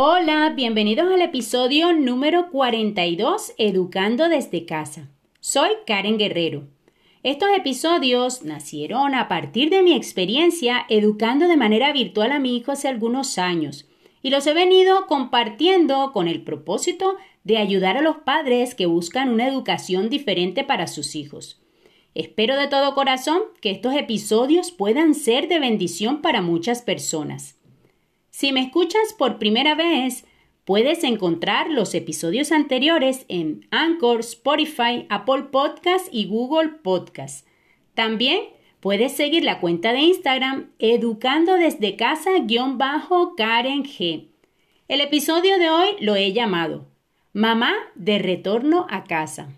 Hola, bienvenidos al episodio número 42, Educando desde casa. Soy Karen Guerrero. Estos episodios nacieron a partir de mi experiencia educando de manera virtual a mi hijo hace algunos años y los he venido compartiendo con el propósito de ayudar a los padres que buscan una educación diferente para sus hijos. Espero de todo corazón que estos episodios puedan ser de bendición para muchas personas. Si me escuchas por primera vez, puedes encontrar los episodios anteriores en Anchor, Spotify, Apple Podcast y Google Podcast. También puedes seguir la cuenta de Instagram educando desde casa-karen G. El episodio de hoy lo he llamado Mamá de retorno a casa.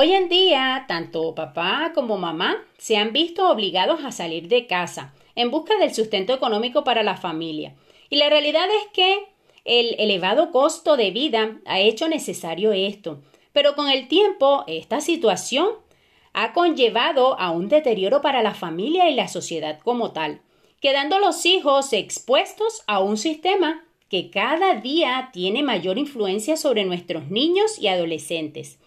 Hoy en día, tanto papá como mamá se han visto obligados a salir de casa en busca del sustento económico para la familia. Y la realidad es que el elevado costo de vida ha hecho necesario esto. Pero con el tiempo, esta situación ha conllevado a un deterioro para la familia y la sociedad como tal, quedando los hijos expuestos a un sistema que cada día tiene mayor influencia sobre nuestros niños y adolescentes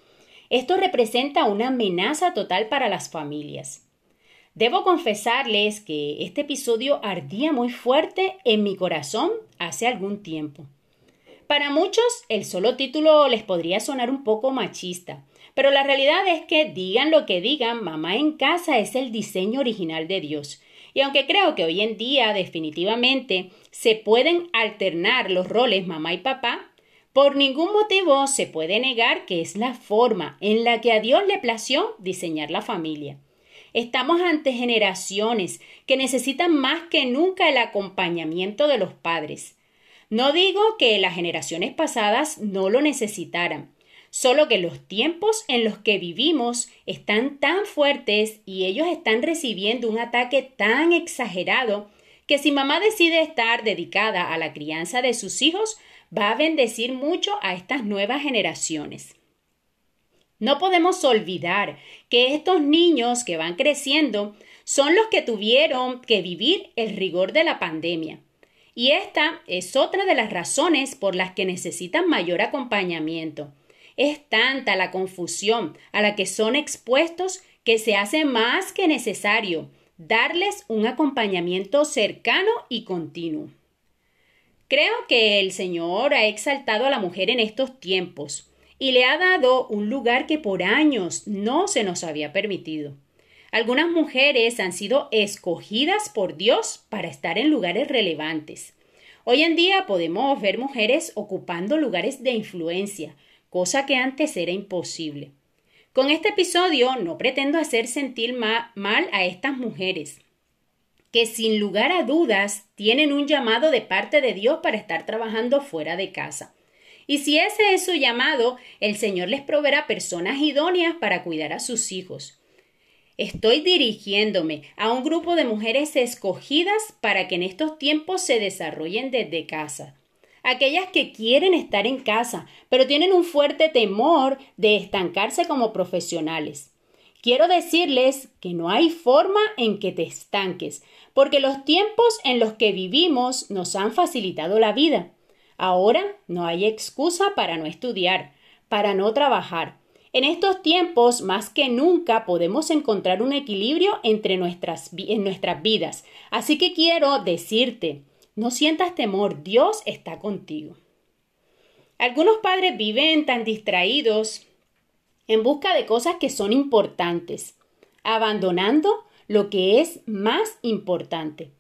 esto representa una amenaza total para las familias. Debo confesarles que este episodio ardía muy fuerte en mi corazón hace algún tiempo. Para muchos el solo título les podría sonar un poco machista, pero la realidad es que digan lo que digan, mamá en casa es el diseño original de Dios. Y aunque creo que hoy en día definitivamente se pueden alternar los roles mamá y papá, por ningún motivo se puede negar que es la forma en la que a Dios le plació diseñar la familia. Estamos ante generaciones que necesitan más que nunca el acompañamiento de los padres. No digo que las generaciones pasadas no lo necesitaran, solo que los tiempos en los que vivimos están tan fuertes y ellos están recibiendo un ataque tan exagerado que si mamá decide estar dedicada a la crianza de sus hijos, va a bendecir mucho a estas nuevas generaciones. No podemos olvidar que estos niños que van creciendo son los que tuvieron que vivir el rigor de la pandemia. Y esta es otra de las razones por las que necesitan mayor acompañamiento. Es tanta la confusión a la que son expuestos que se hace más que necesario darles un acompañamiento cercano y continuo. Creo que el Señor ha exaltado a la mujer en estos tiempos y le ha dado un lugar que por años no se nos había permitido. Algunas mujeres han sido escogidas por Dios para estar en lugares relevantes. Hoy en día podemos ver mujeres ocupando lugares de influencia, cosa que antes era imposible. Con este episodio no pretendo hacer sentir mal a estas mujeres que sin lugar a dudas tienen un llamado de parte de Dios para estar trabajando fuera de casa. Y si ese es su llamado, el Señor les proveerá personas idóneas para cuidar a sus hijos. Estoy dirigiéndome a un grupo de mujeres escogidas para que en estos tiempos se desarrollen desde casa. Aquellas que quieren estar en casa, pero tienen un fuerte temor de estancarse como profesionales. Quiero decirles que no hay forma en que te estanques, porque los tiempos en los que vivimos nos han facilitado la vida. Ahora no hay excusa para no estudiar, para no trabajar. En estos tiempos, más que nunca, podemos encontrar un equilibrio entre nuestras, en nuestras vidas. Así que quiero decirte, no sientas temor, Dios está contigo. Algunos padres viven tan distraídos en busca de cosas que son importantes, abandonando lo que es más importante.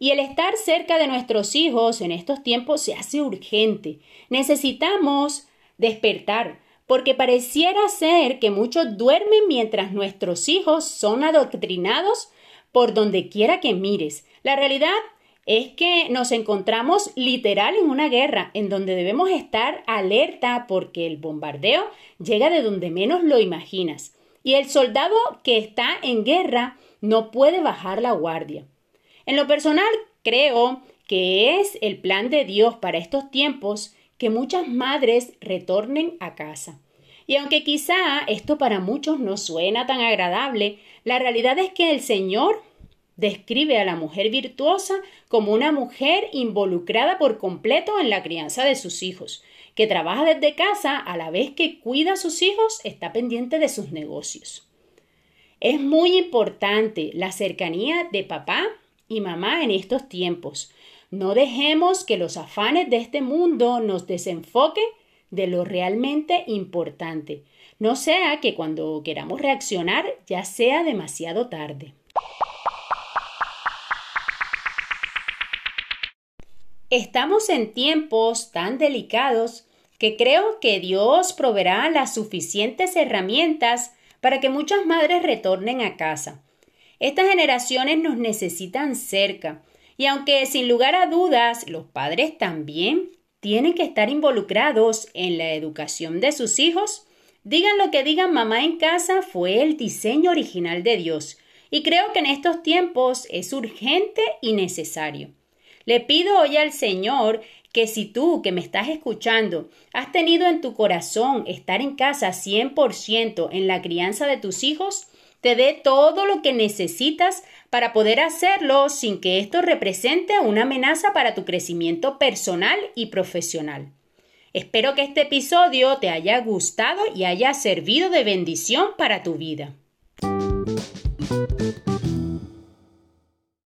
Y el estar cerca de nuestros hijos en estos tiempos se hace urgente. Necesitamos despertar, porque pareciera ser que muchos duermen mientras nuestros hijos son adoctrinados por donde quiera que mires. La realidad es que nos encontramos literal en una guerra en donde debemos estar alerta porque el bombardeo llega de donde menos lo imaginas. Y el soldado que está en guerra no puede bajar la guardia. En lo personal, creo que es el plan de Dios para estos tiempos que muchas madres retornen a casa. Y aunque quizá esto para muchos no suena tan agradable, la realidad es que el Señor describe a la mujer virtuosa como una mujer involucrada por completo en la crianza de sus hijos, que trabaja desde casa a la vez que cuida a sus hijos, está pendiente de sus negocios. Es muy importante la cercanía de papá y mamá en estos tiempos. No dejemos que los afanes de este mundo nos desenfoquen de lo realmente importante. No sea que cuando queramos reaccionar ya sea demasiado tarde. Estamos en tiempos tan delicados que creo que Dios proveerá las suficientes herramientas para que muchas madres retornen a casa. Estas generaciones nos necesitan cerca, y aunque sin lugar a dudas los padres también tienen que estar involucrados en la educación de sus hijos, digan lo que digan mamá en casa fue el diseño original de Dios, y creo que en estos tiempos es urgente y necesario. Le pido hoy al Señor que si tú que me estás escuchando has tenido en tu corazón estar en casa 100% en la crianza de tus hijos, te dé todo lo que necesitas para poder hacerlo sin que esto represente una amenaza para tu crecimiento personal y profesional. Espero que este episodio te haya gustado y haya servido de bendición para tu vida.